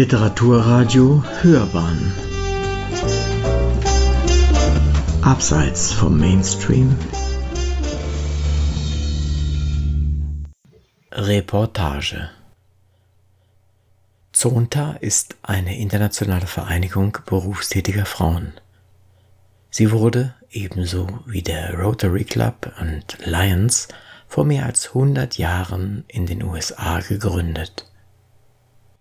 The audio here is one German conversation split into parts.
Literaturradio Hörbahn Abseits vom Mainstream Reportage Zonta ist eine internationale Vereinigung berufstätiger Frauen. Sie wurde, ebenso wie der Rotary Club und Lions, vor mehr als 100 Jahren in den USA gegründet.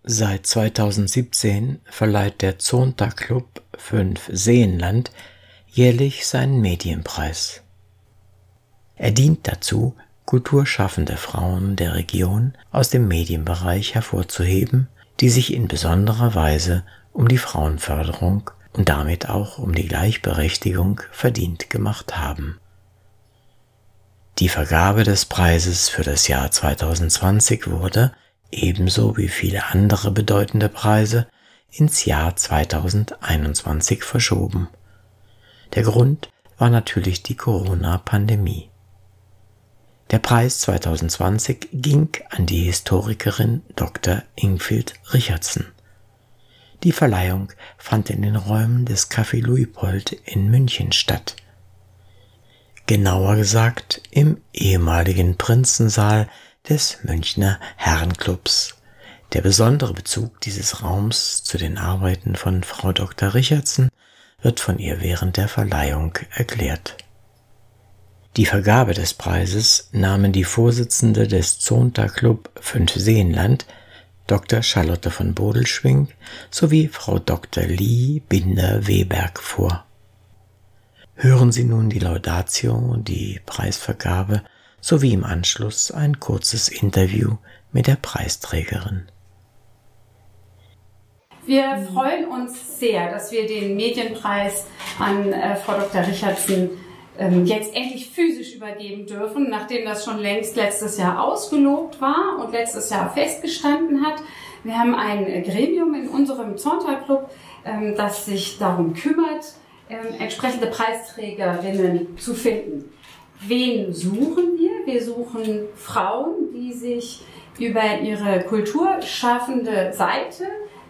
Seit 2017 verleiht der Zonta Club 5 Seenland jährlich seinen Medienpreis. Er dient dazu, kulturschaffende Frauen der Region aus dem Medienbereich hervorzuheben, die sich in besonderer Weise um die Frauenförderung und damit auch um die Gleichberechtigung verdient gemacht haben. Die Vergabe des Preises für das Jahr 2020 wurde ebenso wie viele andere bedeutende Preise, ins Jahr 2021 verschoben. Der Grund war natürlich die Corona-Pandemie. Der Preis 2020 ging an die Historikerin Dr. Ingfield Richardson. Die Verleihung fand in den Räumen des Café Luipold in München statt. Genauer gesagt im ehemaligen Prinzensaal des Münchner Herrenclubs. Der besondere Bezug dieses Raums zu den Arbeiten von Frau Dr. Richardson wird von ihr während der Verleihung erklärt. Die Vergabe des Preises nahmen die Vorsitzende des Zonta Club Fünf Seenland, Dr. Charlotte von Bodelschwing sowie Frau Dr. Lee Binder-Weberg vor. Hören Sie nun die Laudatio, die Preisvergabe sowie im Anschluss ein kurzes Interview mit der Preisträgerin. Wir freuen uns sehr, dass wir den Medienpreis an äh, Frau Dr. Richardson ähm, jetzt endlich physisch übergeben dürfen, nachdem das schon längst letztes Jahr ausgelobt war und letztes Jahr festgestanden hat. Wir haben ein Gremium in unserem Zonta-Club, ähm, das sich darum kümmert, ähm, entsprechende Preisträgerinnen zu finden. Wen suchen wir? Wir suchen Frauen, die sich über ihre kulturschaffende Seite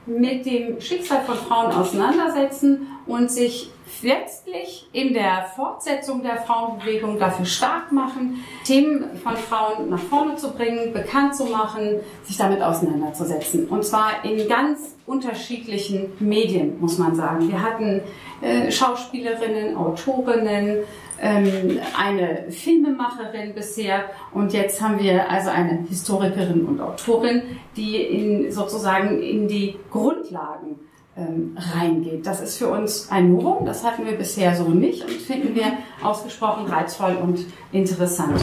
mit dem Schicksal von Frauen auseinandersetzen und sich letztlich in der Fortsetzung der Frauenbewegung dafür stark machen, Themen von Frauen nach vorne zu bringen, bekannt zu machen, sich damit auseinanderzusetzen. Und zwar in ganz unterschiedlichen Medien, muss man sagen. Wir hatten äh, Schauspielerinnen, Autorinnen, ähm, eine Filmemacherin bisher und jetzt haben wir also eine Historikerin und Autorin, die in, sozusagen in die Grundlagen ähm, reingeht. Das ist für uns ein Novum, das hatten wir bisher so nicht und finden wir ausgesprochen reizvoll und interessant.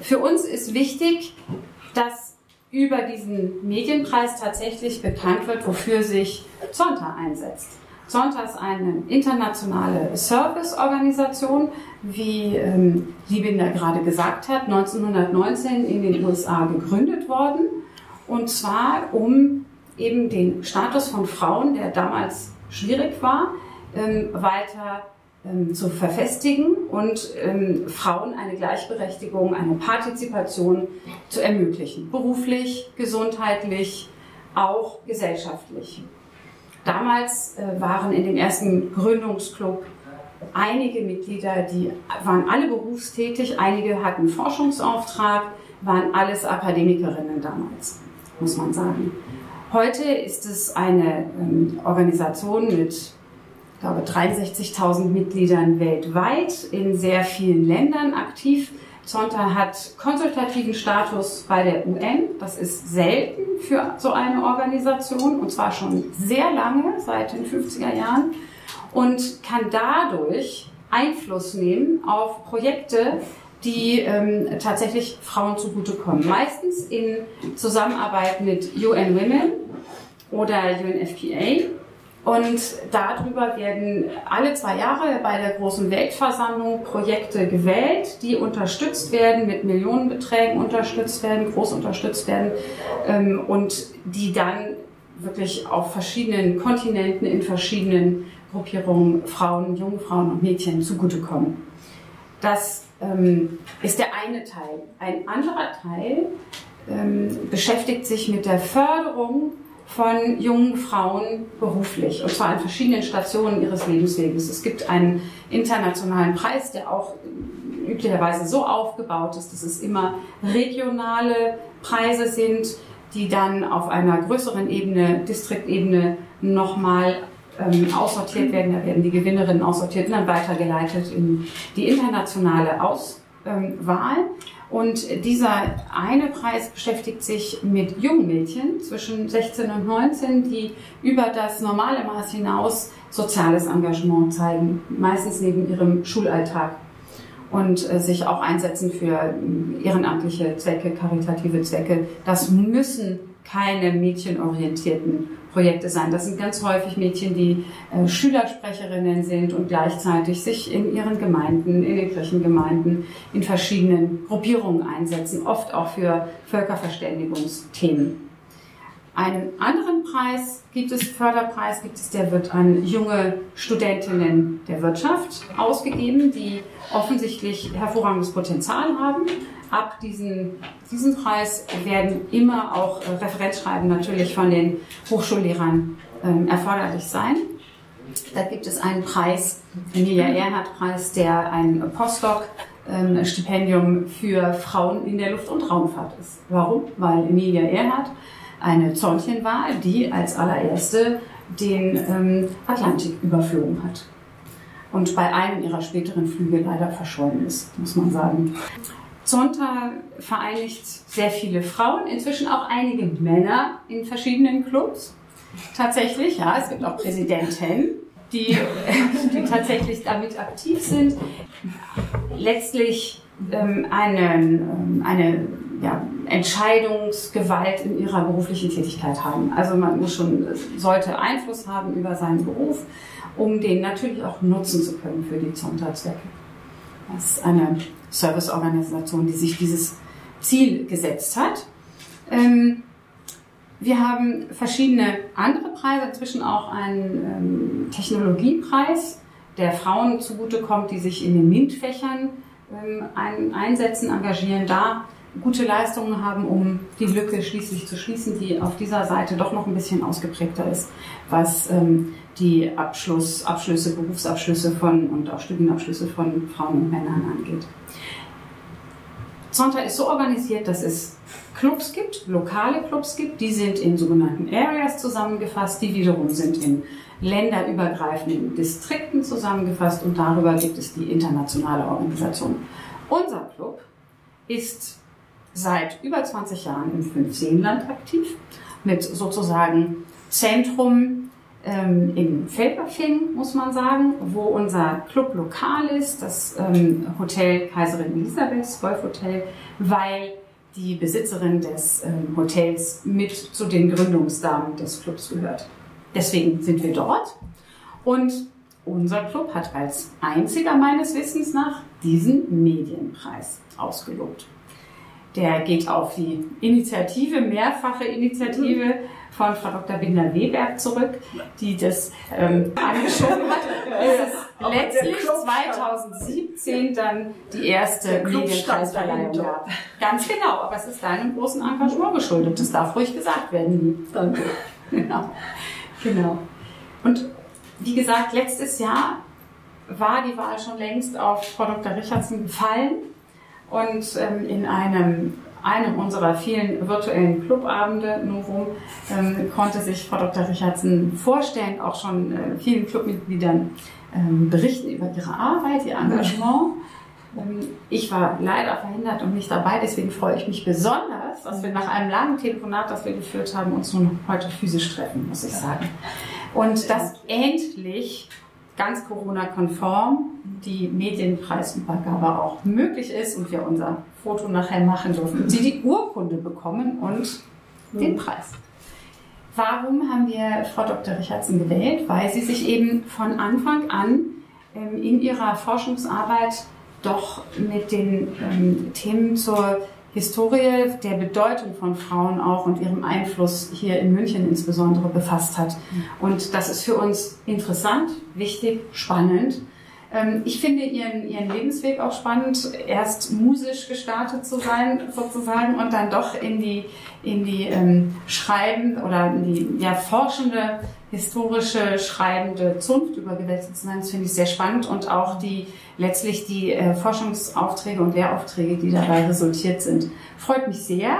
Für uns ist wichtig, dass über diesen Medienpreis tatsächlich bekannt wird, wofür sich Zonta einsetzt. Zonta ist eine internationale Serviceorganisation, wie ähm, Liebinder gerade gesagt hat, 1919 in den USA gegründet worden. Und zwar, um eben den Status von Frauen, der damals schwierig war, ähm, weiter ähm, zu verfestigen und ähm, Frauen eine Gleichberechtigung, eine Partizipation zu ermöglichen. Beruflich, gesundheitlich, auch gesellschaftlich. Damals äh, waren in dem ersten Gründungsclub einige Mitglieder, die waren alle berufstätig, einige hatten Forschungsauftrag, waren alles Akademikerinnen damals, muss man sagen. Heute ist es eine ähm, Organisation mit, ich glaube, 63.000 Mitgliedern weltweit in sehr vielen Ländern aktiv. Zonta hat konsultativen Status bei der UN. Das ist selten für so eine Organisation und zwar schon sehr lange, seit den 50er Jahren und kann dadurch Einfluss nehmen auf Projekte, die ähm, tatsächlich Frauen zugutekommen. Meistens in Zusammenarbeit mit UN Women oder UNFPA. Und darüber werden alle zwei Jahre bei der großen Weltversammlung Projekte gewählt, die unterstützt werden, mit Millionenbeträgen unterstützt werden, groß unterstützt werden ähm, und die dann wirklich auf verschiedenen Kontinenten, in verschiedenen Gruppierungen Frauen, junge Frauen und Mädchen zugutekommen. Das ähm, ist der eine Teil. Ein anderer Teil ähm, beschäftigt sich mit der Förderung von jungen Frauen beruflich, und zwar an verschiedenen Stationen ihres Lebensweges. Es gibt einen internationalen Preis, der auch üblicherweise so aufgebaut ist, dass es immer regionale Preise sind, die dann auf einer größeren Ebene, Distriktebene, nochmal ähm, aussortiert werden. Da werden die Gewinnerinnen aussortiert und dann weitergeleitet in die internationale Auswahl. Und dieser eine Preis beschäftigt sich mit jungen Mädchen zwischen 16 und 19, die über das normale Maß hinaus soziales Engagement zeigen, meistens neben ihrem Schulalltag und äh, sich auch einsetzen für äh, ehrenamtliche Zwecke, karitative Zwecke. Das müssen keine mädchenorientierten Projekte sein. Das sind ganz häufig Mädchen, die äh, Schülersprecherinnen sind und gleichzeitig sich in ihren Gemeinden, in den Kirchengemeinden, in verschiedenen Gruppierungen einsetzen, oft auch für Völkerverständigungsthemen. Einen anderen Preis gibt es, Förderpreis gibt es, der wird an junge Studentinnen der Wirtschaft ausgegeben, die offensichtlich hervorragendes Potenzial haben. Ab diesen, diesem Preis werden immer auch äh, Referenzschreiben natürlich von den Hochschullehrern ähm, erforderlich sein. Da gibt es einen Preis, Emilia Ehrhardt-Preis, der ein Postdoc-Stipendium ähm, für Frauen in der Luft- und Raumfahrt ist. Warum? Weil Emilia Ehrhardt eine Zornchen die als allererste den ähm, Atlantik überflogen hat. Und bei einem ihrer späteren Flüge leider verschollen ist, muss man sagen. Zonta vereinigt sehr viele Frauen, inzwischen auch einige Männer in verschiedenen Clubs. Tatsächlich, ja, es gibt auch Präsidenten, die, die tatsächlich damit aktiv sind. Letztlich ähm, eine, ähm, eine ja, Entscheidungsgewalt in ihrer beruflichen Tätigkeit haben. Also man muss schon, sollte Einfluss haben über seinen Beruf, um den natürlich auch nutzen zu können für die Zonta-Zwecke. Das ist eine Serviceorganisation, die sich dieses Ziel gesetzt hat. Ähm, wir haben verschiedene andere Preise, inzwischen auch einen ähm, Technologiepreis, der Frauen zugutekommt, die sich in den MINT-Fächern ähm, ein, einsetzen, engagieren, da gute Leistungen haben, um die Lücke schließlich zu schließen, die auf dieser Seite doch noch ein bisschen ausgeprägter ist, was ähm, die Abschluss, Abschlüsse, Berufsabschlüsse von und auch Studienabschlüsse von Frauen und Männern angeht. Zonta ist so organisiert, dass es Clubs gibt, lokale Clubs gibt, die sind in sogenannten Areas zusammengefasst, die wiederum sind in länderübergreifenden Distrikten zusammengefasst und darüber gibt es die internationale Organisation. Unser Club ist seit über 20 Jahren im Fünfseenland aktiv, mit sozusagen Zentrum ähm, in Felberfing, muss man sagen, wo unser Club lokal ist, das ähm, Hotel Kaiserin Elisabeths Golfhotel, weil die Besitzerin des ähm, Hotels mit zu den Gründungsdamen des Clubs gehört. Deswegen sind wir dort und unser Club hat als einziger meines Wissens nach diesen Medienpreis ausgelobt. Der geht auf die Initiative, mehrfache Initiative von Frau Dr. Binder-Weberg zurück, die das ähm, angeschoben hat. Es ist letztlich 2017 dann die erste Medienpreisverleihung gab. Ganz genau, aber es ist deinem großen Engagement geschuldet. Das darf ruhig gesagt werden. Danke. Genau. genau. Und wie gesagt, letztes Jahr war die Wahl schon längst auf Frau Dr. Richardson gefallen. Und ähm, in einem, einem unserer vielen virtuellen Clubabende, Novum, ähm, konnte sich Frau Dr. Richardson vorstellen, auch schon äh, vielen Clubmitgliedern ähm, berichten über ihre Arbeit, ihr Engagement. Ähm, ich war leider verhindert und nicht dabei, deswegen freue ich mich besonders, dass wir nach einem langen Telefonat, das wir geführt haben, uns nun heute physisch treffen, muss ich sagen. Und dass endlich ganz Corona-konform die Medienpreisübergabe auch möglich ist und wir unser Foto nachher machen dürfen und Sie die Urkunde bekommen und den mhm. Preis. Warum haben wir Frau Dr. Richardson gewählt? Weil sie sich eben von Anfang an ähm, in ihrer Forschungsarbeit doch mit den ähm, Themen zur Historie der Bedeutung von Frauen auch und ihrem Einfluss hier in München insbesondere befasst hat. Und das ist für uns interessant, wichtig, spannend, ich finde ihren, ihren Lebensweg auch spannend, erst musisch gestartet zu sein, sozusagen, und dann doch in die, in die ähm, schreiben oder in die ja, forschende, historische, schreibende Zunft übergewechselt zu sein. Das finde ich sehr spannend und auch die letztlich die äh, Forschungsaufträge und Lehraufträge, die dabei resultiert sind. Freut mich sehr.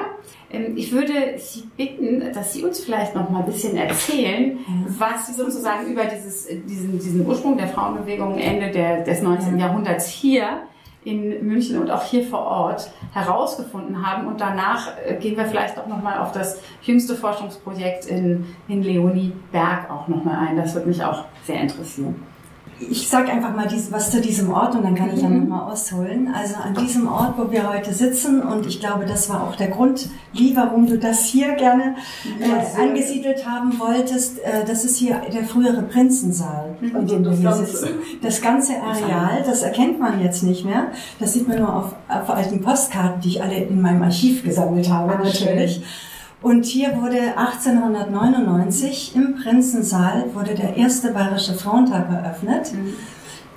Ähm, ich würde Sie bitten, dass Sie uns vielleicht noch mal ein bisschen erzählen, was Sie sozusagen über dieses, diesen, diesen Ursprung der Frauenbewegung Ende der, des 19. Jahrhunderts hier in München und auch hier vor Ort herausgefunden haben. Und danach äh, gehen wir vielleicht auch nochmal auf das jüngste Forschungsprojekt in, in Leonie Berg auch nochmal ein. Das würde mich auch sehr interessieren ich sage einfach mal was zu diesem Ort und dann kann ich ja mhm. nochmal ausholen. Also an diesem Ort, wo wir heute sitzen und ich glaube, das war auch der Grund, Lee, warum du das hier gerne äh, angesiedelt haben wolltest. Äh, das ist hier der frühere Prinzensaal, mhm. in dem wir hier sitzen. Das ganze Areal, das erkennt man jetzt nicht mehr. Das sieht man nur auf, auf alten Postkarten, die ich alle in meinem Archiv gesammelt habe, natürlich. Und hier wurde 1899 im Prinzensaal wurde der erste Bayerische Frauentag eröffnet. Mhm.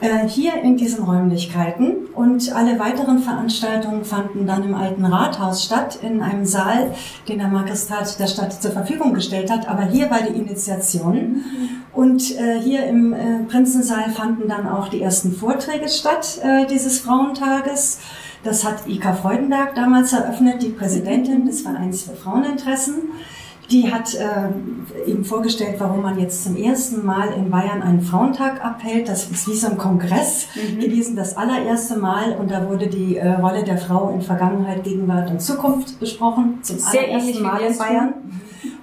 Äh, hier in diesen Räumlichkeiten und alle weiteren Veranstaltungen fanden dann im alten Rathaus statt, in einem Saal, den der Magistrat der Stadt zur Verfügung gestellt hat. Aber hier war die Initiation. Mhm. Und äh, hier im äh, Prinzensaal fanden dann auch die ersten Vorträge statt äh, dieses Frauentages. Das hat Ika Freudenberg damals eröffnet, die Präsidentin des Vereins für Fraueninteressen. Die hat äh, eben vorgestellt, warum man jetzt zum ersten Mal in Bayern einen Frauentag abhält. Das ist wie so ein Kongress mhm. gewesen, das allererste Mal. Und da wurde die äh, Rolle der Frau in Vergangenheit, Gegenwart und Zukunft besprochen. Zum Sehr allerersten Mal in Bayern.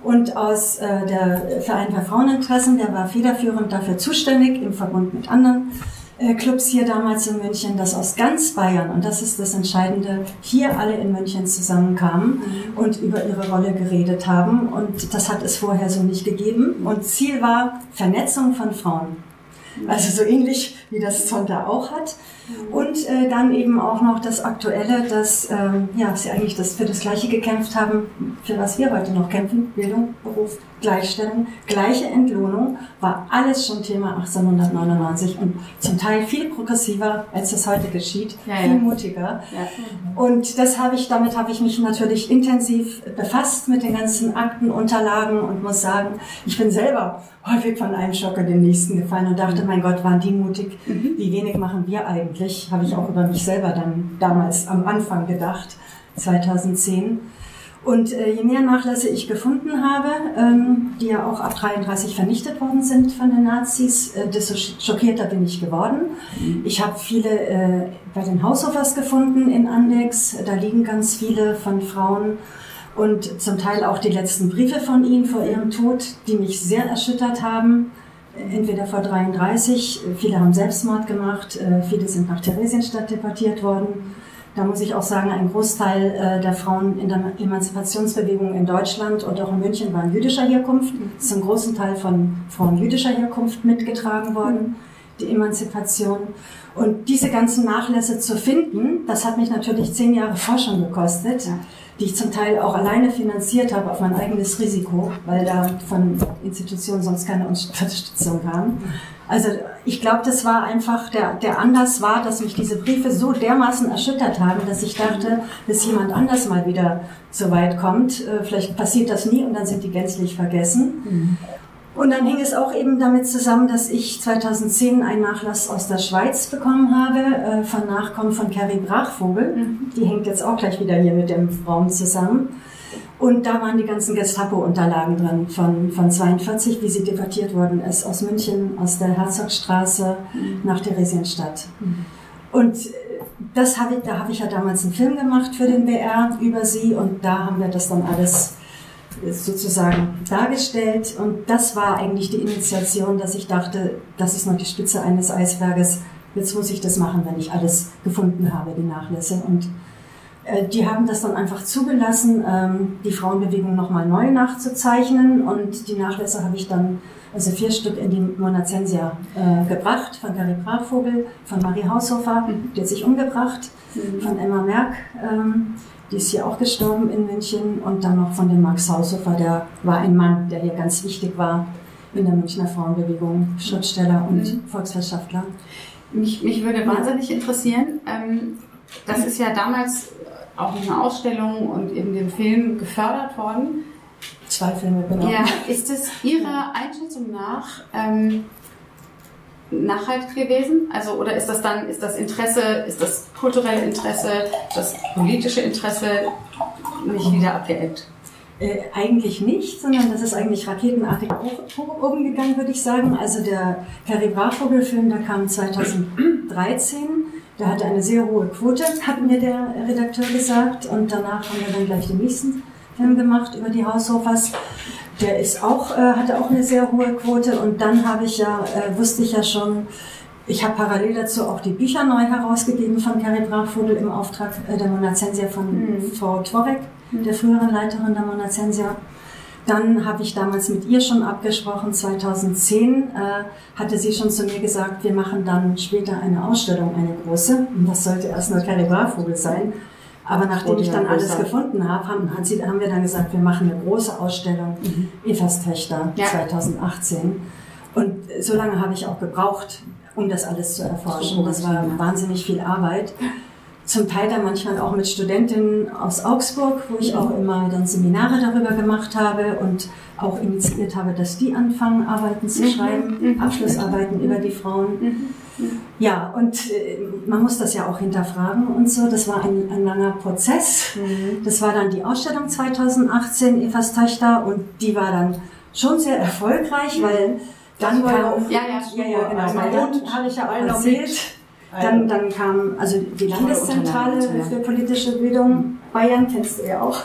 Und aus äh, der Verein für Fraueninteressen, der war federführend dafür zuständig im Verbund mit anderen Clubs hier damals in München, dass aus ganz Bayern, und das ist das Entscheidende, hier alle in München zusammenkamen mhm. und über ihre Rolle geredet haben. Und das hat es vorher so nicht gegeben. Und Ziel war Vernetzung von Frauen. Also so ähnlich wie das Zonta auch hat. Und äh, dann eben auch noch das Aktuelle, dass ähm, ja, sie eigentlich das, für das Gleiche gekämpft haben, für was wir heute noch kämpfen. Bildung, Beruf, Gleichstellung, gleiche Entlohnung, war alles schon Thema 1899 und zum Teil viel progressiver, als das heute geschieht, ja, viel ja. mutiger. Ja. Und das habe ich, damit habe ich mich natürlich intensiv befasst mit den ganzen Akten, Unterlagen und muss sagen, ich bin selber häufig von einem Schock in den nächsten gefallen und dachte, mein Gott, waren die mutig, mhm. wie wenig machen wir eigentlich, habe ich auch über mich selber dann damals am Anfang gedacht, 2010. Und äh, je mehr Nachlässe ich gefunden habe, ähm, die ja auch ab 33 vernichtet worden sind von den Nazis, äh, desto schockierter bin ich geworden. Mhm. Ich habe viele äh, bei den Haushofers gefunden in Andex. Da liegen ganz viele von Frauen und zum Teil auch die letzten Briefe von ihnen vor ihrem Tod, die mich sehr erschüttert haben. Entweder vor 33, viele haben Selbstmord gemacht, äh, viele sind nach Theresienstadt deportiert worden da muss ich auch sagen, ein Großteil äh, der Frauen in der Emanzipationsbewegung in Deutschland und auch in München waren jüdischer Herkunft. Ist zum großen Teil von Frauen jüdischer Herkunft mitgetragen worden, die Emanzipation. Und diese ganzen Nachlässe zu finden, das hat mich natürlich zehn Jahre Forschung gekostet, die ich zum Teil auch alleine finanziert habe auf mein eigenes Risiko, weil da von Institutionen sonst keine Unterstützung kam. Also ich glaube, das war einfach, der, der Anlass war, dass mich diese Briefe so dermaßen erschüttert haben, dass ich dachte, bis jemand anders mal wieder so weit kommt, äh, vielleicht passiert das nie und dann sind die gänzlich vergessen. Mhm. Und dann hing es auch eben damit zusammen, dass ich 2010 einen Nachlass aus der Schweiz bekommen habe, äh, von Nachkommen von Carrie Brachvogel. Mhm. Die hängt jetzt auch gleich wieder hier mit dem Raum zusammen. Und da waren die ganzen Gestapo-Unterlagen drin von, von 42, wie sie deportiert worden ist, aus München, aus der Herzogstraße mhm. nach Theresienstadt. Mhm. Und das habe ich, da habe ich ja damals einen Film gemacht für den BR über sie und da haben wir das dann alles sozusagen dargestellt. Und das war eigentlich die Initiation, dass ich dachte, das ist noch die Spitze eines Eisberges. Jetzt muss ich das machen, wenn ich alles gefunden habe, die Nachlässe. Und äh, die haben das dann einfach zugelassen, ähm, die Frauenbewegung nochmal neu nachzuzeichnen und die Nachlässe habe ich dann, also vier Stück in die Monazensia äh, gebracht, von Gary Brachvogel, von Marie Haushofer, mhm. die hat sich umgebracht, mhm. von Emma Merck, ähm, die ist hier auch gestorben in München und dann noch von dem Max Haushofer, der war ein Mann, der hier ganz wichtig war in der Münchner Frauenbewegung, Schriftsteller und mhm. Volkswirtschaftler. mich, mich würde wahnsinnig interessieren, ähm, das ist ja damals auch in einer Ausstellung und in dem Film gefördert worden. Zwei Filme, genau. Ja, ist es Ihrer Einschätzung nach ähm, nachhaltig gewesen? Also oder ist das dann, ist das Interesse, ist das kulturelle Interesse, das politische Interesse nicht wieder abgeebbt? Äh, eigentlich nicht, sondern das ist eigentlich raketenartig oben gegangen, würde ich sagen. Also der Carrie Brachvogel-Film, der kam 2013. Der hatte eine sehr hohe Quote, hat mir der Redakteur gesagt. Und danach haben wir dann gleich den nächsten Film gemacht über die Haushofers. Der ist auch, äh, hatte auch eine sehr hohe Quote. Und dann habe ich ja, äh, wusste ich ja schon, ich habe parallel dazu auch die Bücher neu herausgegeben von Carrie Brachvogel im Auftrag äh, der Monazensia von mhm. Frau Torek der früheren Leiterin der Monacensia. Dann habe ich damals mit ihr schon abgesprochen, 2010 äh, hatte sie schon zu mir gesagt, wir machen dann später eine Ausstellung, eine große. Und das sollte erst nur Kaligrafvogel sein. Aber nachdem ich dann alles gefunden habe, haben, haben, wir dann gesagt, wir machen eine große Ausstellung, mhm. Evas Töchter ja. 2018. Und so lange habe ich auch gebraucht, um das alles zu erforschen. Das war wahnsinnig viel Arbeit zum Teil dann manchmal auch mit Studentinnen aus Augsburg, wo ich auch immer dann Seminare darüber gemacht habe und auch initiiert habe, dass die anfangen, Arbeiten zu mhm. schreiben, mhm. Abschlussarbeiten über die Frauen. Mhm. Ja, und äh, man muss das ja auch hinterfragen und so. Das war ein, ein langer Prozess. Das war dann die Ausstellung 2018, Evas Töchter, und die war dann schon sehr erfolgreich, weil dann war kam, ja, ja, ja, ja, genau, mein Hund habe ich ja auch erzählt. Dann, dann kam also die Landeszentrale für politische Bildung, Bayern kennst du ja auch,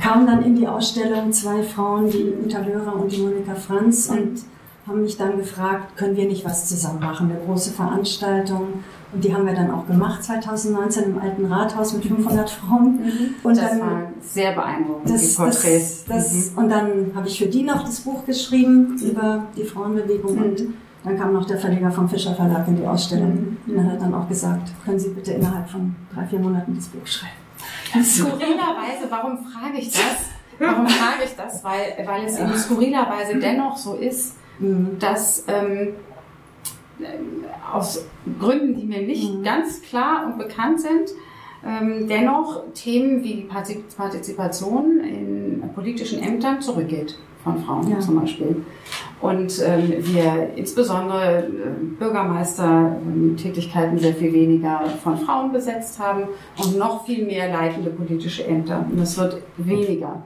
kam dann in die Ausstellung zwei Frauen, die Uta Löhrer und die Monika Franz und haben mich dann gefragt, können wir nicht was zusammen machen, eine große Veranstaltung. Und die haben wir dann auch gemacht 2019 im alten Rathaus mit 500 Frauen. Mhm. Und das dann, war sehr beeindruckend, das, die Porträts. Das, das, mhm. Und dann habe ich für die noch das Buch geschrieben über die Frauenbewegung mhm. und dann kam noch der Verleger vom Fischer Verlag in die Ausstellung mhm. und er hat dann auch gesagt, können Sie bitte innerhalb von drei, vier Monaten das Buch schreiben. Skurrilerweise, warum frage ich das? Warum frage ich das? Weil, weil es eben skurrilerweise dennoch so ist, mhm. dass ähm, aus Gründen, die mir nicht mhm. ganz klar und bekannt sind, ähm, dennoch Themen wie die Partizipation in politischen Ämtern zurückgeht von Frauen ja. zum Beispiel. Und ähm, wir insbesondere äh, Bürgermeistertätigkeiten sehr viel weniger von Frauen besetzt haben und noch viel mehr leitende politische Ämter. Und es wird weniger.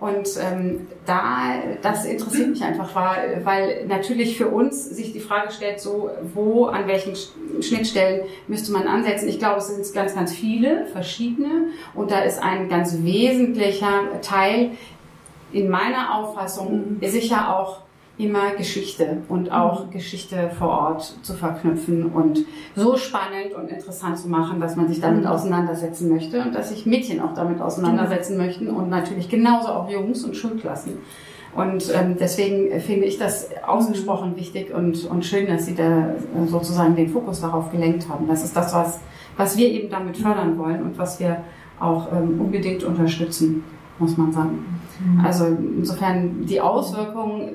Und ähm, da, das interessiert mich einfach, weil, weil natürlich für uns sich die Frage stellt, so wo, an welchen Schnittstellen müsste man ansetzen. Ich glaube, es sind ganz, ganz viele verschiedene und da ist ein ganz wesentlicher Teil in meiner Auffassung mhm. sicher auch immer Geschichte und auch mhm. Geschichte vor Ort zu verknüpfen und so spannend und interessant zu machen, dass man sich damit mhm. auseinandersetzen möchte und dass sich Mädchen auch damit auseinandersetzen mhm. möchten und natürlich genauso auch Jungs und Schulklassen. Und ähm, deswegen finde ich das ausgesprochen mhm. wichtig und, und schön, dass Sie da äh, sozusagen den Fokus darauf gelenkt haben. Das ist das, was, was wir eben damit fördern wollen und was wir auch ähm, unbedingt unterstützen muss man sagen. Mhm. Also insofern die Auswirkungen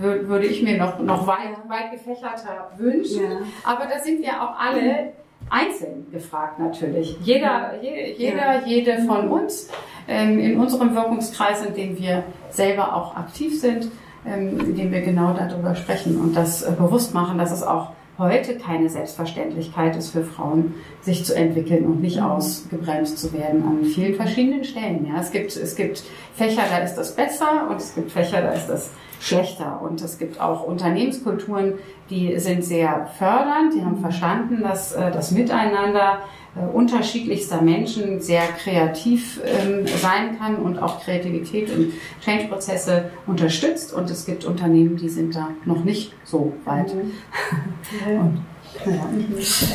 würde ich mir noch, noch weit, weit gefächerter wünschen. Ja. Aber da sind wir auch alle einzeln gefragt natürlich. Jeder, je, jeder, ja. jede von uns ähm, in unserem Wirkungskreis, in dem wir selber auch aktiv sind, ähm, in dem wir genau darüber sprechen und das äh, bewusst machen, dass es auch heute keine Selbstverständlichkeit ist für Frauen, sich zu entwickeln und nicht mhm. ausgebremst zu werden an vielen verschiedenen Stellen. Ja, es gibt, es gibt Fächer, da ist das besser und es gibt Fächer, da ist das schlechter. Und es gibt auch Unternehmenskulturen, die sind sehr fördernd, die haben verstanden, dass äh, das Miteinander unterschiedlichster Menschen sehr kreativ ähm, sein kann und auch Kreativität und Change-Prozesse unterstützt. Und es gibt Unternehmen, die sind da noch nicht so weit. Mhm.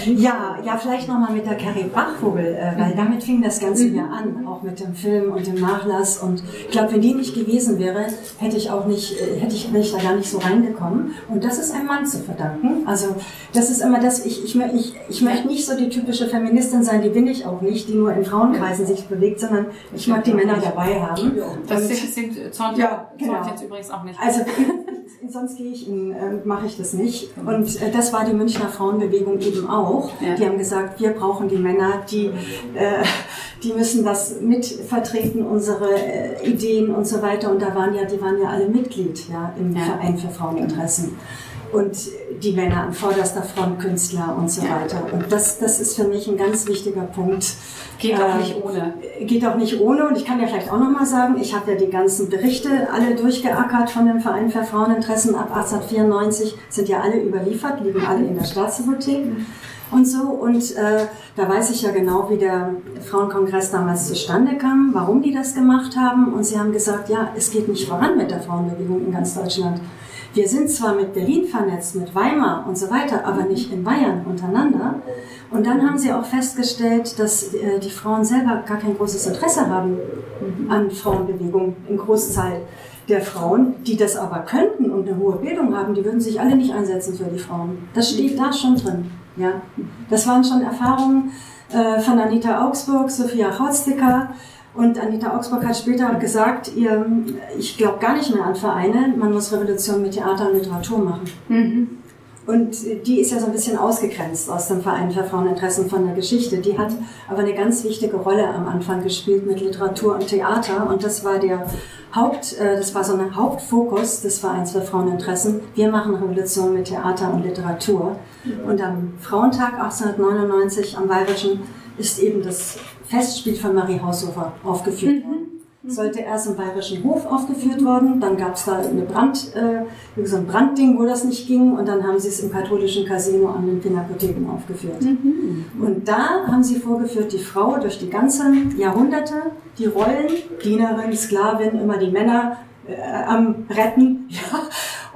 Ja, ja, vielleicht nochmal mit der Carrie Bachvogel, äh, weil damit fing das Ganze ja an, auch mit dem Film und dem Nachlass. Und ich glaube, wenn die nicht gewesen wäre, hätte ich auch nicht, äh, hätte ich, wäre ich da gar nicht so reingekommen. Und das ist einem Mann zu verdanken. Also das ist immer das, ich, ich, ich, ich möchte nicht so die typische Feministin sein, die bin ich auch nicht, die nur in Frauenkreisen sich bewegt, sondern ich mag die Männer dabei haben. Das sind, sind Zorn, ja, genau. jetzt übrigens auch nicht. Also sonst gehe ich in, äh, mache ich das nicht. Und äh, das war die Münchner Frauenbewegung eben auch. Ja. Die haben gesagt, wir brauchen die Männer, die, äh, die müssen das mitvertreten, unsere äh, Ideen und so weiter. Und da waren ja, die waren ja alle Mitglied ja, im ja. Verein für Fraueninteressen und die Männer an vorderster Front, Künstler und so weiter. Und das, das ist für mich ein ganz wichtiger Punkt. Geht auch nicht ähm, ohne. Geht auch nicht ohne. Und ich kann ja vielleicht auch nochmal sagen, ich habe ja die ganzen Berichte alle durchgeackert von dem Verein für Fraueninteressen ab 1894, sind ja alle überliefert, liegen alle in der Staatsbibliothek. Und so, und äh, da weiß ich ja genau, wie der Frauenkongress damals zustande kam, warum die das gemacht haben. Und sie haben gesagt, ja, es geht nicht voran mit der Frauenbewegung in ganz Deutschland. Wir sind zwar mit Berlin vernetzt, mit Weimar und so weiter, aber nicht in Bayern untereinander. Und dann haben sie auch festgestellt, dass äh, die Frauen selber gar kein großes Interesse haben an Frauenbewegung in Großzahl der Frauen, die das aber könnten und eine hohe Bildung haben, die würden sich alle nicht einsetzen für die Frauen. Das steht da schon drin. Ja, das waren schon Erfahrungen äh, von Anita Augsburg, Sophia Hautsticker, und Anita Augsburg hat später gesagt, ihr, ich glaube gar nicht mehr an Vereine, man muss Revolution mit Theater und Literatur machen. Mhm. Und die ist ja so ein bisschen ausgegrenzt aus dem Verein für Fraueninteressen von der Geschichte. Die hat aber eine ganz wichtige Rolle am Anfang gespielt mit Literatur und Theater. Und das war der Haupt, äh, das war so ein Hauptfokus des Vereins für Fraueninteressen. Wir machen Revolution mit Theater und Literatur. Und am Frauentag 1899 am Bayerischen ist eben das Festspiel von Marie Haushofer aufgeführt worden. Mhm. Sollte erst im Bayerischen Hof aufgeführt worden, dann gab es da eine Brand, äh, so ein Brandding, wo das nicht ging, und dann haben sie es im katholischen Casino an den Pinakotheken aufgeführt. Mhm. Und da haben sie vorgeführt, die Frau durch die ganzen Jahrhunderte, die Rollen, Dienerin, Sklavin, immer die Männer äh, am Retten, ja,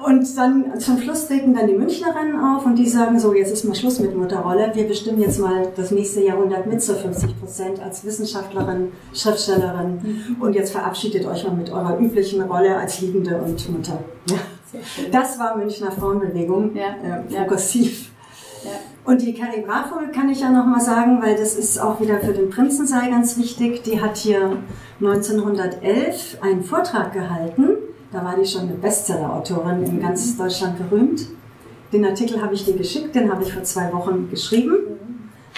und dann zum Schluss treten dann die Münchnerinnen auf und die sagen so, jetzt ist mal Schluss mit Mutterrolle. Wir bestimmen jetzt mal das nächste Jahrhundert mit zu 50 Prozent als Wissenschaftlerin, Schriftstellerin. Mhm. Und jetzt verabschiedet euch mal mit eurer üblichen Rolle als Liebende und Mutter. Ja. Das war Münchner Frauenbewegung, ja. äh, progressiv. Ja. Und die Carrie kann ich ja nochmal sagen, weil das ist auch wieder für den Prinzensaal ganz wichtig. Die hat hier 1911 einen Vortrag gehalten da war die schon eine Bestseller-Autorin in ganz Deutschland berühmt. Den Artikel habe ich dir geschickt, den habe ich vor zwei Wochen geschrieben.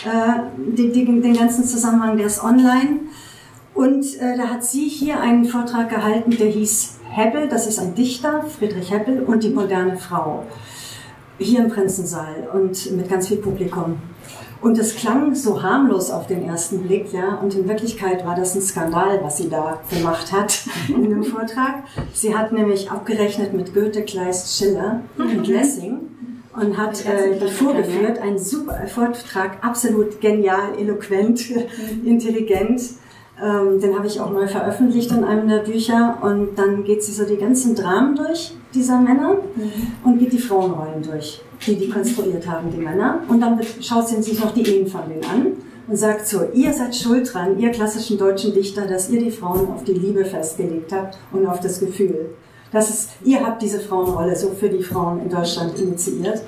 Äh, den, den, den, ganzen Zusammenhang, der ist online. Und äh, da hat sie hier einen Vortrag gehalten, der hieß Hebbel, das ist ein Dichter, Friedrich Hebbel, und die moderne Frau. Hier im Prinzensaal und mit ganz viel Publikum. Und es klang so harmlos auf den ersten Blick, ja. Und in Wirklichkeit war das ein Skandal, was sie da gemacht hat in dem Vortrag. Sie hat nämlich abgerechnet mit Goethe, Kleist, Schiller und Lessing und hat äh, die vorgeführt. Ein super Vortrag, absolut genial, eloquent, intelligent. Ähm, den habe ich auch neu veröffentlicht in einem der Bücher. Und dann geht sie so die ganzen Dramen durch dieser Männer mhm. und geht die Frauenrollen durch die die konstruiert haben, die Männer. Und dann schaut sie sich noch die Ehen von denen an und sagt so, ihr seid schuld dran, ihr klassischen deutschen Dichter, dass ihr die Frauen auf die Liebe festgelegt habt und auf das Gefühl. Das ist, ihr habt diese Frauenrolle so für die Frauen in Deutschland initiiert.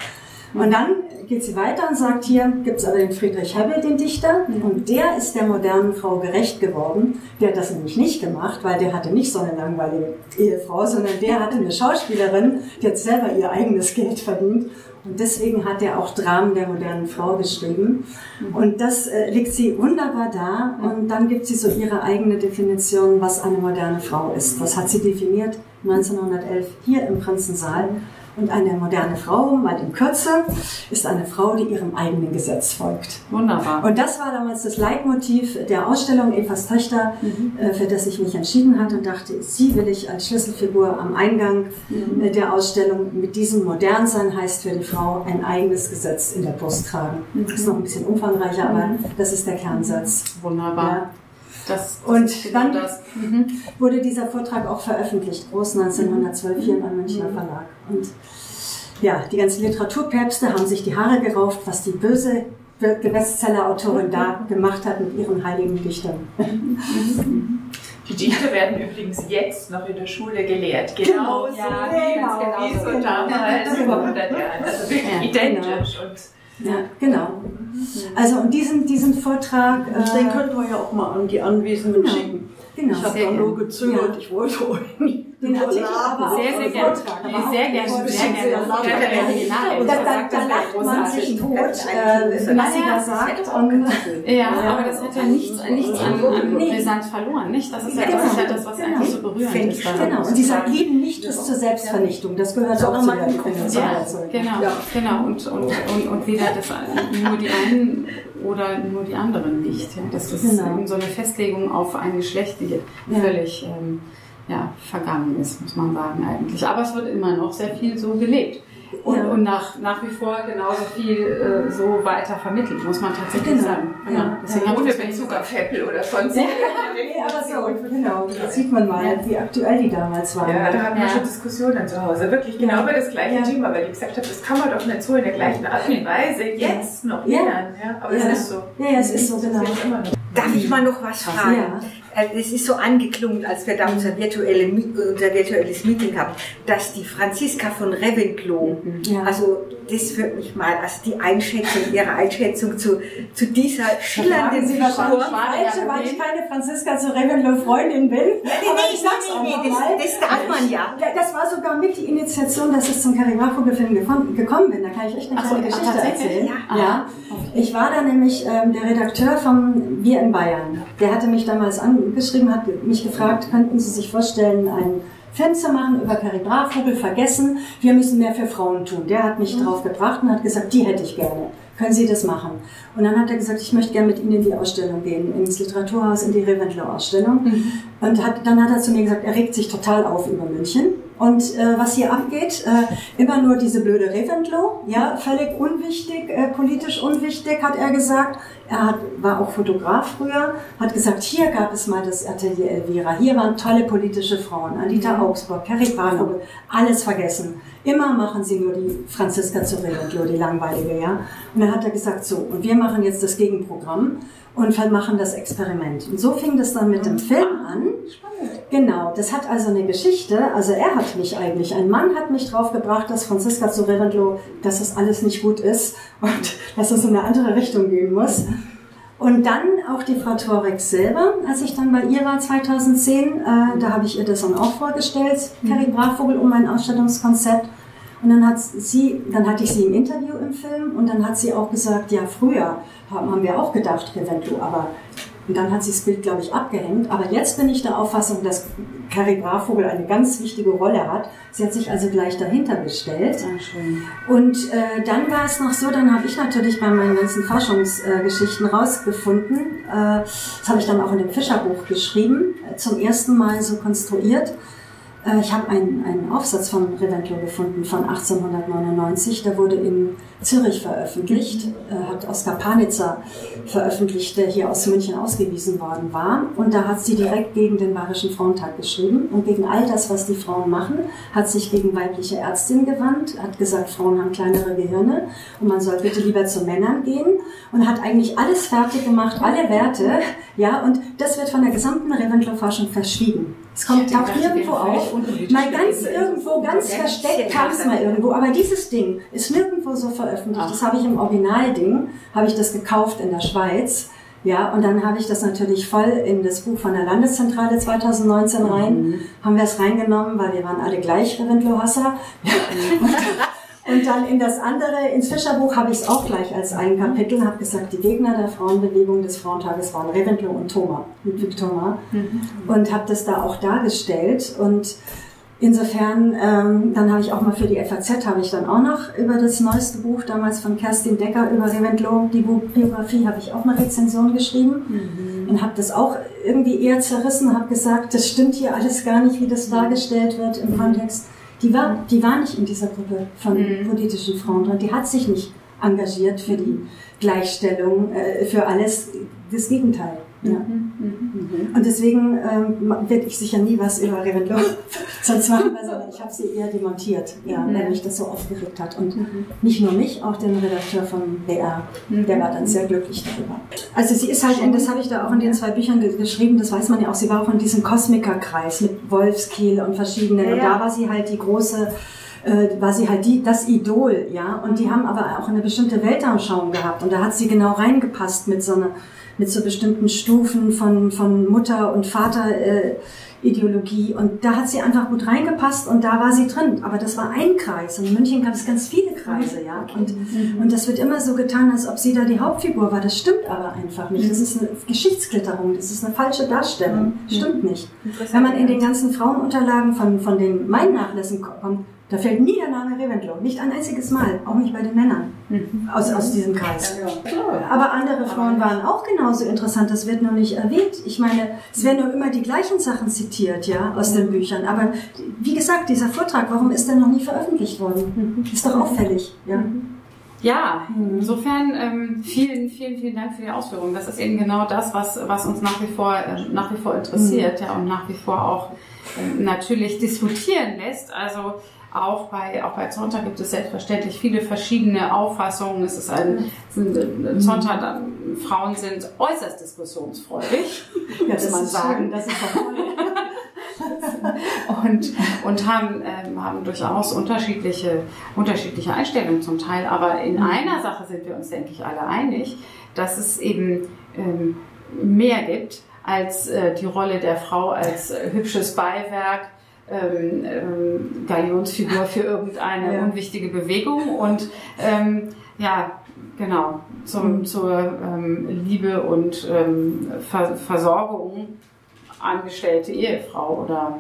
Und dann geht sie weiter und sagt, hier gibt es aber den Friedrich Hebbel, den Dichter, und der ist der modernen Frau gerecht geworden. Der hat das nämlich nicht gemacht, weil der hatte nicht so eine langweilige Ehefrau, sondern der hatte eine Schauspielerin, die hat selber ihr eigenes Geld verdient und deswegen hat er auch Dramen der modernen Frau geschrieben. Und das äh, liegt sie wunderbar da. Und dann gibt sie so ihre eigene Definition, was eine moderne Frau ist. Was hat sie definiert? 1911 hier im Prinzensaal. Und eine moderne Frau, mal in Kürze, ist eine Frau, die ihrem eigenen Gesetz folgt. Wunderbar. Und das war damals das Leitmotiv der Ausstellung Evas Töchter, mhm. Äh, für das ich mich entschieden hatte und dachte, sie will ich als Schlüsselfigur am Eingang mhm. Äh, der Ausstellung mit diesem Modern sein heißt für die Frau ein eigenes Gesetz in der Brust tragen. Mhm. Das ist noch ein bisschen umfangreicher, aber mhm. das ist der Kernsatz. Wunderbar. Ja. Das, und genau dann das. Mhm. wurde dieser Vortrag auch veröffentlicht, groß 1912 hier beim Münchner Verlag. Und ja, die ganzen Literaturpäpste haben sich die Haare gerauft, was die böse Bestseller-Autorin da gemacht hat mit ihren heiligen Dichtern. Die Dichter werden übrigens jetzt noch in der Schule gelehrt. Genau, genau ja, genau, genau, so genau. damals über 100 Jahren. Also wirklich ja, identisch. Genau. Und ja, genau. Also und diesen, diesen Vortrag. Äh, den könnten wir ja auch mal an die Anwesenden genau, schicken. Genau. Ich habe da nur gezögert, ja. ich wollte euch nicht. Den Artikel, aber sehr, sehr gerne. Sehr gerne, sehr gerne. Da lacht man sich tot, was sie da sagt. Ja, aber das hat ja nichts an Brisanz verloren, nicht? Das ist ja das, was eigentlich so berührend ist. Genau, und die sagt, lieben nicht bis zur Selbstvernichtung. Das gehört auch zu der ja, Genau, genau. Und, und, und, und weder das, nur die einen oder nur die anderen nicht. Ja. Das ist genau. so eine Festlegung auf ein Geschlecht, die ja. völlig ähm, ja, vergangen ist, muss man sagen eigentlich. Aber es wird immer noch sehr viel so gelebt und, ja. und nach, nach wie vor genauso viel äh, so weiter vermittelt, muss man tatsächlich genau. sagen. Genau. Ja. Deswegen ja. Ohne Bezug auf Apple oder sonst. Ja. nee, aber so, genau, da sieht man mal, wie aktuell die damals waren. Ja, da hatten wir schon Diskussionen zu Hause, wirklich genau über das gleiche Thema, weil ich gesagt habe, das kann man doch nicht so in der gleichen Art und Weise jetzt noch lernen. Ja. Aber es ist so. Ja, es ist so, genau. Darf ich mal noch was fragen? Ja. Äh, es ist so angeklungen, als wir da unser, virtuelle, unser virtuelles Meeting hatten, dass die Franziska von Reventlow, mhm. ja. also das wird mich mal, also die Einschätzung, ihre Einschätzung zu, zu dieser schillernden Figur. Falsche, weil ich keine Franziska zu Reventlow Freundin bin. Nee, nee, ich sag's nee, nee, das, das darf man ja. Das war sogar mit die Initiation, dass ich zum Karimar-Vogelfilm gekommen bin. Da kann ich echt eine kleine so, Geschichte erzählen. Ja. ja. Ich war da nämlich ähm, der Redakteur von Wir in Bayern. Der hatte mich damals angeschrieben, hat mich gefragt, könnten Sie sich vorstellen, ein Zu machen über Carrie Brachvogel, vergessen, wir müssen mehr für Frauen tun. Der hat mich mhm. drauf gebracht und hat gesagt, die hätte ich gerne. Können Sie das machen? Und dann hat er gesagt, ich möchte gerne mit Ihnen in die Ausstellung gehen, ins Literaturhaus, in die Reventlow-Ausstellung. Mhm. Und hat, dann hat er zu mir gesagt, er regt sich total auf über München. Und äh, was hier abgeht, äh, immer nur diese blöde Reventlow, ja, völlig unwichtig, äh, politisch unwichtig, hat er gesagt. Er hat, war auch Fotograf früher, hat gesagt, hier gab es mal das Atelier Elvira, hier waren tolle politische Frauen, Anita mhm. Augsburg, Carrie Barnabel, alles vergessen. Immer machen sie nur die Franziska zu Reventlow, die langweilige, ja. Und dann hat er gesagt, so, und wir machen jetzt das Gegenprogramm und machen das Experiment. Und so fing das dann mit dem Film an. Genau, das hat also eine Geschichte. Also er hat mich eigentlich, ein Mann hat mich draufgebracht, dass Franziska zu Reventlow, dass das alles nicht gut ist und dass es in eine andere Richtung gehen muss. Und dann auch die Frau Torex selber, als ich dann bei ihr war 2010, äh, da habe ich ihr das dann auch vorgestellt. Carrie Brachvogel, um mein Ausstellungskonzept. Und dann hat sie, dann hatte ich sie im Interview im Film und dann hat sie auch gesagt, ja, früher haben wir auch gedacht, Reventlow, aber und dann hat sie das Bild, glaube ich, abgehängt. Aber jetzt bin ich der Auffassung, dass Carrie Brachvogel eine ganz wichtige Rolle hat. Sie hat sich also gleich dahinter gestellt. Und äh, dann war es noch so, dann habe ich natürlich bei meinen ganzen Forschungsgeschichten äh, rausgefunden, äh, das habe ich dann auch in dem Fischerbuch geschrieben, äh, zum ersten Mal so konstruiert, ich habe einen, einen Aufsatz von Reventlow gefunden von 1899. Der wurde in Zürich veröffentlicht, äh, hat Oskar Panitzer veröffentlicht, der hier aus München ausgewiesen worden war. Und da hat sie direkt gegen den Bayerischen Frauentag geschrieben und gegen all das, was die Frauen machen, hat sich gegen weibliche Ärztinnen gewandt, hat gesagt, Frauen haben kleinere Gehirne und man soll bitte lieber zu Männern gehen und hat eigentlich alles fertig gemacht, alle Werte, ja, und das wird von der gesamten Reventlow-Forschung verschwiegen. Es kommt taucht nirgendwo auf. Mal ganz irgendwo, ganz versteckt kam es mal irgendwo. Aber dieses Ding ist nirgendwo so veröffentlicht. Das habe ich im Originalding, habe ich das gekauft in der Schweiz. Ja, und dann habe ich das natürlich voll in das Buch von der Landeszentrale 2019 rein. Mhm. Haben wir es reingenommen, weil wir waren alle gleich Reventlow-Hasser. Ja. Und dann in das andere, ins Fischerbuch habe ich es auch gleich als ein Kapitel, habe gesagt, die Gegner der Frauenbewegung des Frauentages waren Reventlow und Thoma, Ludwig Thoma. Mhm. Und habe das da auch dargestellt. Und insofern, ähm, dann habe ich auch mal für die FAZ, habe ich dann auch noch über das neueste Buch damals von Kerstin Decker über Reventlow, die Biografie, habe ich auch eine Rezension geschrieben. Mhm. Und habe das auch irgendwie eher zerrissen, habe gesagt, das stimmt hier alles gar nicht, wie das dargestellt wird im Kontext die war, die war nicht in dieser Gruppe von mhm. politischen Frauen drin. Die hat sich nicht engagiert für die Gleichstellung, äh, für alles. Das Gegenteil. Ja. Mhm. Mhm. Und deswegen ähm, werde ich sicher nie was über Reventlow sonst machen, sondern ich habe sie eher demontiert, ja, mhm. weil mich das so aufgeregt hat. Und mhm. nicht nur mich, auch den Redakteur von BR, mhm. der war dann sehr glücklich darüber. Also sie ist halt, und das habe ich da auch in den zwei Büchern geschrieben, das weiß man ja auch, sie war auch in diesem Kosmikerkreis mit Wolfskiel und verschiedenen. Ja, und da war sie halt die große äh, war sie halt die, das Idol, ja. Und die haben aber auch eine bestimmte Weltanschauung gehabt. Und da hat sie genau reingepasst mit so einer mit so bestimmten Stufen von, von Mutter und Vater, äh, Ideologie. Und da hat sie einfach gut reingepasst und da war sie drin. Aber das war ein Kreis. Und in München gab es ganz viele Kreise, ja. Und, mhm. und das wird immer so getan, als ob sie da die Hauptfigur war. Das stimmt aber einfach nicht. Das ist eine Geschichtsklitterung. Das ist eine falsche Darstellung. Mhm. Stimmt nicht. Wenn man in den ganzen Frauenunterlagen von, von den meinen Nachlässen kommt, da fällt nie der Name Reventlow, nicht ein einziges Mal, auch nicht bei den Männern mhm. aus, aus diesem Kreis. Aber andere Frauen waren auch genauso interessant, das wird nur nicht erwähnt. Ich meine, es werden nur immer die gleichen Sachen zitiert, ja, aus den Büchern. Aber wie gesagt, dieser Vortrag, warum ist der noch nie veröffentlicht worden? Mhm. Ist doch auffällig, ja. Ja, insofern ähm, vielen, vielen, vielen Dank für die Ausführungen. Das ist eben genau das, was, was uns nach wie vor, äh, nach wie vor interessiert, mhm. ja, und nach wie vor auch äh, natürlich diskutieren lässt. Also auch bei, auch bei Zonta gibt es selbstverständlich viele verschiedene Auffassungen. Es ist ein, ein Zonta, Frauen sind äußerst diskussionsfreudig, muss man sagen. Das ist und, und haben, ähm, haben durchaus unterschiedliche, unterschiedliche Einstellungen zum Teil. Aber in mhm. einer Sache sind wir uns, denke ich, alle einig, dass es eben ähm, mehr gibt als äh, die Rolle der Frau als äh, hübsches Beiwerk ähm, ähm, Galionsfigur für irgendeine ja. unwichtige Bewegung und ähm, ja, genau, zum, mhm. zur ähm, Liebe und ähm, Ver Versorgung angestellte Ehefrau oder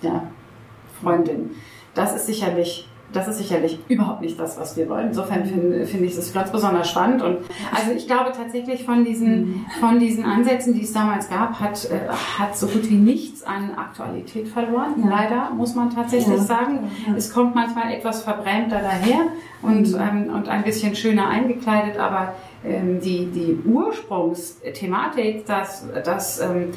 ja, Freundin. Das ist sicherlich das ist sicherlich überhaupt nicht das, was wir wollen. Insofern finde find ich es ganz besonders spannend. Und also ich glaube tatsächlich von diesen, von diesen Ansätzen, die es damals gab, hat, äh, hat so gut wie nichts an Aktualität verloren. Ja. Leider, muss man tatsächlich ja. sagen. Ja. Es kommt manchmal etwas verbrämter daher und, mhm. ähm, und ein bisschen schöner eingekleidet, aber ähm, die, die Ursprungsthematik, dass, dass ähm,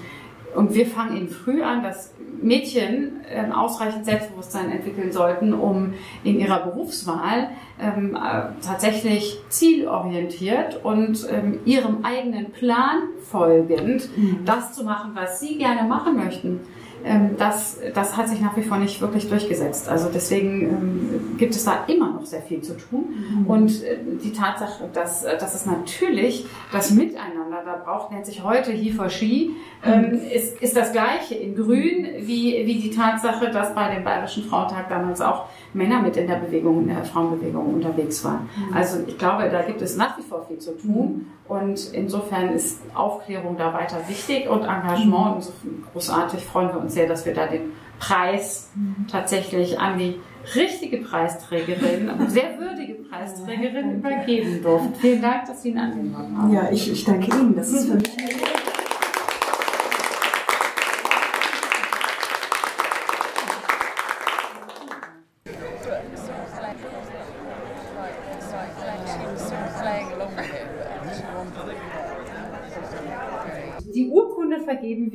und wir fangen eben früh an, dass Mädchen ähm, ausreichend Selbstbewusstsein entwickeln sollten, um in ihrer Berufswahl ähm, äh, tatsächlich zielorientiert und ähm, ihrem eigenen Plan folgend mhm. das zu machen, was sie gerne machen möchten. Ähm, das, das hat sich nach wie vor nicht wirklich durchgesetzt. Also deswegen ähm, gibt es da immer noch sehr viel zu tun. Mhm. Und äh, die Tatsache, dass, äh, dass es natürlich das Miteinander da braucht, nennt sich heute He for She, ähm, mhm. ist, ist das gleiche in Grün wie, wie die Tatsache, dass bei dem Bayerischen Frauentag damals auch Männer mit in der Bewegung, in der Frauenbewegung unterwegs waren. Mhm. Also ich glaube, da gibt es nach wie vor viel zu tun und insofern ist Aufklärung da weiter wichtig und Engagement. Mhm. Insofern großartig freuen wir uns sehr, dass wir da den Preis mhm. tatsächlich an die richtige Preisträgerin, sehr würdige Preisträgerin übergeben durften. Vielen Dank, dass Sie ihn angenommen haben. Ja, ich, ich danke Ihnen. Das ist für mich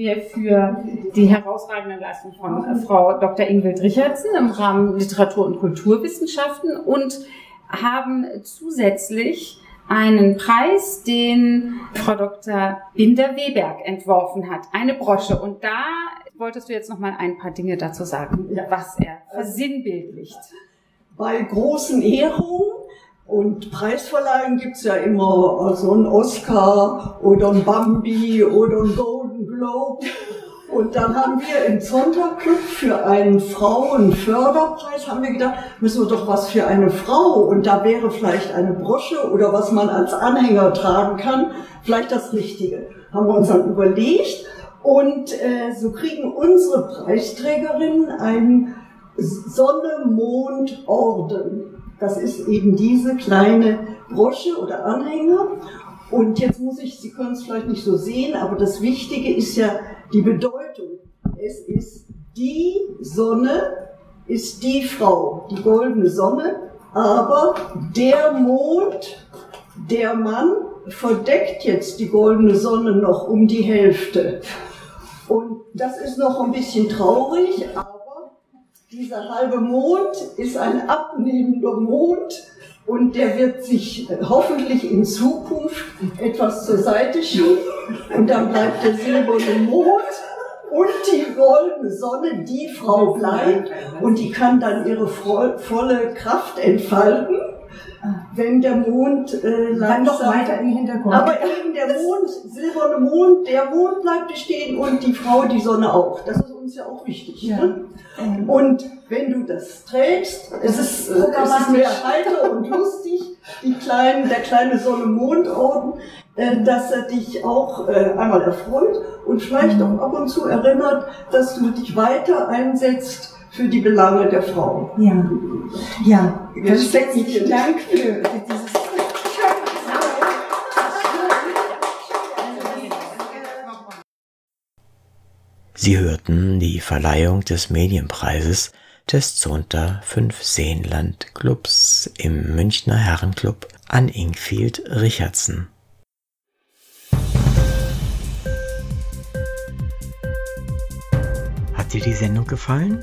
wir für die herausragende Leistung von äh, Frau Dr. Ingrid Richardson im Rahmen Literatur- und Kulturwissenschaften und haben zusätzlich einen Preis, den Frau Dr. Binder-Weberg entworfen hat, eine Brosche. Und da wolltest du jetzt noch mal ein paar Dinge dazu sagen, was er versinnbildlicht. Bei großen Ehrungen und Preisverleihen gibt's ja immer also einen Oscar oder ein Bambi oder ein Golden Globe. Und dann haben wir im Sonntagclub für einen Frauenförderpreis, haben wir gedacht, müssen wir doch was für eine Frau. Und da wäre vielleicht eine Brosche oder was man als Anhänger tragen kann, vielleicht das Richtige. Haben wir uns dann überlegt. Und äh, so kriegen unsere Preisträgerinnen einen Sonne-Mond-Orden. Das ist eben diese kleine Brosche oder Anhänger. Und jetzt muss ich, Sie können es vielleicht nicht so sehen, aber das Wichtige ist ja die Bedeutung. Es ist die Sonne, ist die Frau, die goldene Sonne, aber der Mond, der Mann, verdeckt jetzt die goldene Sonne noch um die Hälfte. Und das ist noch ein bisschen traurig, aber dieser halbe Mond ist ein abnehmender Mond und der wird sich hoffentlich in Zukunft etwas zur Seite schieben und dann bleibt der silberne Mond und die goldene Sonne, die Frau bleibt und die kann dann ihre volle Kraft entfalten. Wenn der Mond äh, langsam... noch weiter im Hintergrund. Aber eben der Mond, silberne Mond, der Mond bleibt bestehen und die Frau, die Sonne auch. Das ist uns ja auch wichtig. Ja. Ne? Mhm. Und wenn du das trägst, es ist, äh, es ist mehr heiter und lustig, die kleinen, der kleine Sonne-Mond-Orden, äh, dass er dich auch äh, einmal erfreut und vielleicht mhm. auch ab und zu erinnert, dass du dich weiter einsetzt für die Belange der Frau. Ja, ja. Herzlichen Dank für dieses Sie hörten die Verleihung des Medienpreises des Zunter 5 Seenland Clubs im Münchner Herrenclub an Ingfield Richardson. Hat dir die Sendung gefallen?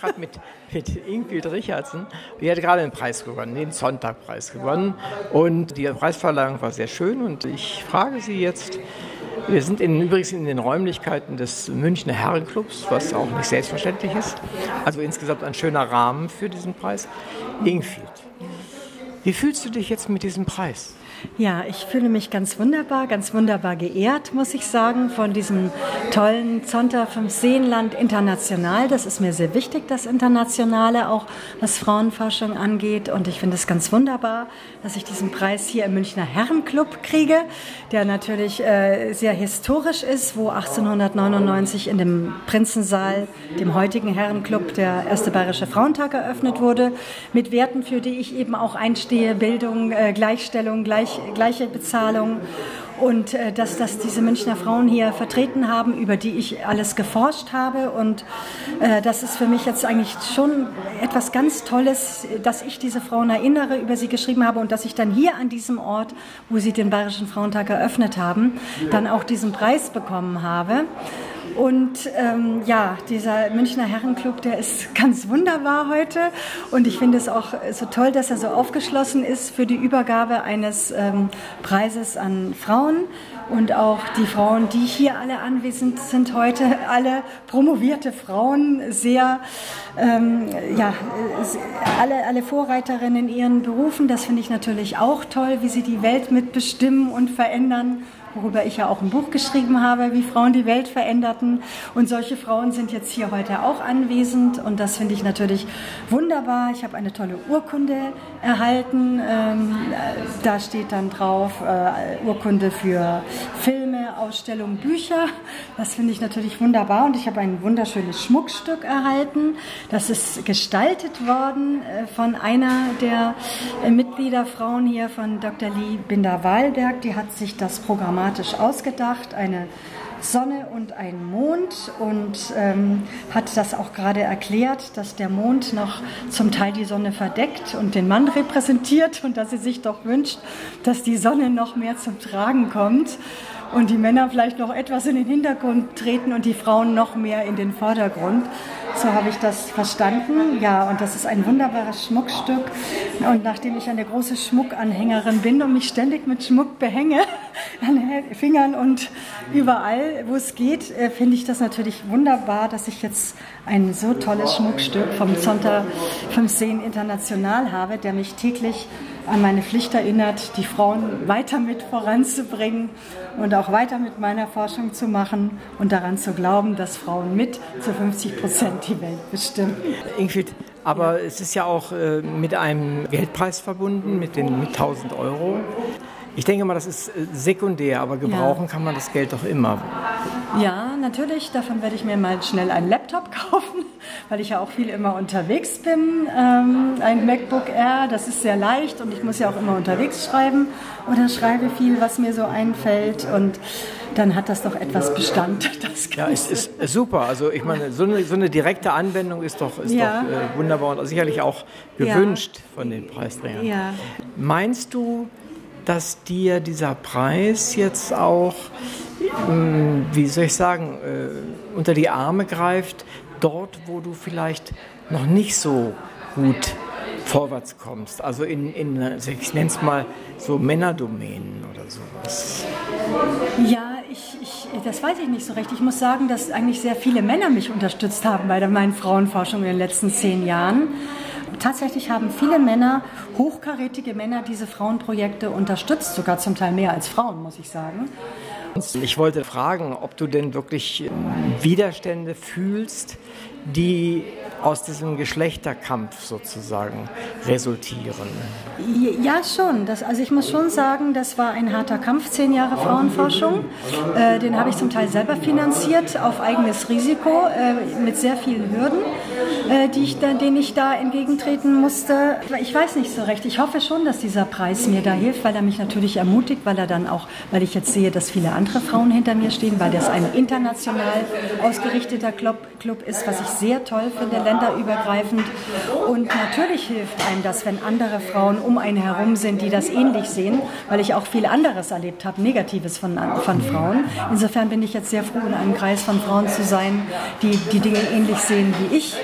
Gerade mit, mit Ingrid Richardson. Die hat gerade einen Preis gewonnen, den Sonntagpreis gewonnen. Und die Preisverleihung war sehr schön. Und ich frage Sie jetzt, wir sind in, übrigens in den Räumlichkeiten des Münchner Herrenclubs, was auch nicht selbstverständlich ist. Also insgesamt ein schöner Rahmen für diesen Preis. Ingfield, wie fühlst du dich jetzt mit diesem Preis? Ja, ich fühle mich ganz wunderbar, ganz wunderbar geehrt, muss ich sagen, von diesem tollen Zonta vom Seenland International. Das ist mir sehr wichtig, das Internationale, auch was Frauenforschung angeht. Und ich finde es ganz wunderbar, dass ich diesen Preis hier im Münchner Herrenclub kriege, der natürlich äh, sehr historisch ist, wo 1899 in dem Prinzensaal, dem heutigen Herrenclub, der erste Bayerische Frauentag eröffnet wurde, mit Werten, für die ich eben auch einstehe, Bildung, äh, Gleichstellung, Gleich gleich, gleiche Bezahlung und äh, dass das diese Münchner Frauen hier vertreten haben, über die ich alles geforscht habe. Und äh, das ist für mich jetzt eigentlich schon etwas ganz Tolles, dass ich diese Frauen erinnere, über sie geschrieben habe und dass ich dann hier an diesem Ort, wo sie den Bayerischen Frauentag eröffnet haben, dann auch diesen Preis bekommen habe. Und ähm, ja, dieser Münchner Herrenclub, der ist ganz wunderbar heute. Und ich finde es auch so toll, dass er so aufgeschlossen ist für die Übergabe eines ähm, Preises an Frauen. Und auch die Frauen, die hier alle anwesend sind heute, alle promovierte Frauen, sehr, ähm, ja, alle, alle Vorreiterinnen in ihren Berufen. Das finde ich natürlich auch toll, wie sie die Welt mitbestimmen und verändern worüber ich ja auch ein Buch geschrieben habe, wie Frauen die Welt veränderten. Und solche Frauen sind jetzt hier heute auch anwesend und das finde ich natürlich wunderbar. Ich habe eine tolle Urkunde erhalten. Ähm, da steht dann drauf äh, Urkunde für Filme, Ausstellungen, Bücher. Das finde ich natürlich wunderbar und ich habe ein wunderschönes Schmuckstück erhalten. Das ist gestaltet worden äh, von einer der äh, Mitgliederfrauen hier von Dr. Lee Binder-Wahlberg. Die hat sich das Programm dramatisch ausgedacht, eine Sonne und ein Mond und ähm, hat das auch gerade erklärt, dass der Mond noch zum Teil die Sonne verdeckt und den Mann repräsentiert und dass sie sich doch wünscht, dass die Sonne noch mehr zum Tragen kommt und die Männer vielleicht noch etwas in den Hintergrund treten und die Frauen noch mehr in den Vordergrund. So habe ich das verstanden. Ja, und das ist ein wunderbares Schmuckstück. Und nachdem ich eine große Schmuckanhängerin bin und mich ständig mit Schmuck behänge, an Fingern und überall, wo es geht, äh, finde ich das natürlich wunderbar, dass ich jetzt ein so tolles Schmuckstück vom Zonta 15 International habe, der mich täglich an meine Pflicht erinnert, die Frauen weiter mit voranzubringen und auch weiter mit meiner Forschung zu machen und daran zu glauben, dass Frauen mit zu 50 Prozent die Welt bestimmen. Ingrid, aber es ist ja auch äh, mit einem Geldpreis verbunden, mit den mit 1000 Euro. Ich denke mal, das ist äh, sekundär, aber gebrauchen ja. kann man das Geld doch immer. Ja, natürlich. Davon werde ich mir mal schnell einen Laptop kaufen, weil ich ja auch viel immer unterwegs bin. Ähm, ein MacBook Air, das ist sehr leicht und ich muss ja auch immer unterwegs schreiben oder schreibe viel, was mir so einfällt und dann hat das doch etwas Bestand. Das ja, es ist super. Also ich meine, so eine, so eine direkte Anwendung ist doch, ist ja. doch äh, wunderbar und sicherlich auch gewünscht ja. von den Preisträgern. Meinst du, dass dir dieser Preis jetzt auch, hm, wie soll ich sagen, äh, unter die Arme greift, dort, wo du vielleicht noch nicht so gut vorwärts kommst. Also in, in ich nenne es mal so Männerdomänen oder sowas. Ja, ich, ich, das weiß ich nicht so recht. Ich muss sagen, dass eigentlich sehr viele Männer mich unterstützt haben bei meinen Frauenforschung in den letzten zehn Jahren. Tatsächlich haben viele Männer, hochkarätige Männer, diese Frauenprojekte unterstützt, sogar zum Teil mehr als Frauen, muss ich sagen. Ich wollte fragen, ob du denn wirklich Widerstände fühlst, die aus diesem Geschlechterkampf sozusagen resultieren. Ja, schon. Das, also ich muss schon sagen, das war ein harter Kampf, zehn Jahre Frauenforschung. Äh, den habe ich zum Teil selber finanziert, auf eigenes Risiko, äh, mit sehr vielen Hürden, äh, die ich da, denen ich da entgegentreten musste. Ich weiß nicht so recht. Ich hoffe schon, dass dieser Preis mir da hilft, weil er mich natürlich ermutigt, weil er dann auch, weil ich jetzt sehe, dass viele andere Frauen hinter mir stehen, weil das ein international ausgerichteter Club, Club ist, was ich sehr toll finde länderübergreifend. Und natürlich hilft einem das, wenn andere Frauen um einen herum sind, die das ähnlich sehen, weil ich auch viel anderes erlebt habe, Negatives von, von Frauen. Insofern bin ich jetzt sehr froh, in einem Kreis von Frauen zu sein, die die Dinge ähnlich sehen wie ich.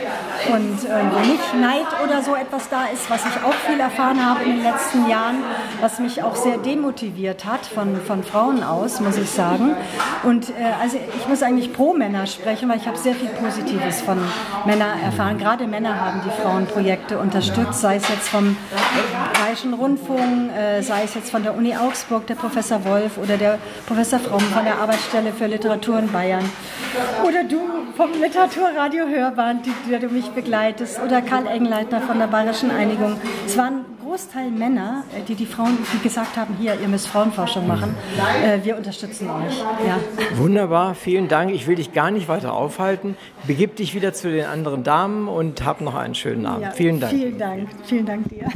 Und äh, wo nicht Neid oder so etwas da ist, was ich auch viel erfahren habe in den letzten Jahren, was mich auch sehr demotiviert hat von, von Frauen aus, muss ich sagen. Und äh, also ich muss eigentlich pro Männer sprechen, weil ich habe sehr viel Positives von Männern erfahren. Gerade Männer haben die Frauenprojekte unterstützt, sei es jetzt vom Bayerischen Rundfunk, äh, sei es jetzt von der Uni Augsburg, der Professor Wolf oder der Professor Fromm von der Arbeitsstelle für Literatur in Bayern. Oder du vom Literaturradio Hörband, die du mich begleitest, oder Karl Engleitner von der Bayerischen Einigung. Es waren Großteil Männer, äh, die die Frauen, die gesagt haben, hier, ihr müsst Frauenforschung machen. Äh, wir unterstützen euch. Ja. Wunderbar, vielen Dank. Ich will dich gar nicht weiter aufhalten. Begib dich wieder zu den anderen Damen und hab noch einen schönen Abend. Ja, vielen Dank. Vielen Dank. Vielen Dank dir.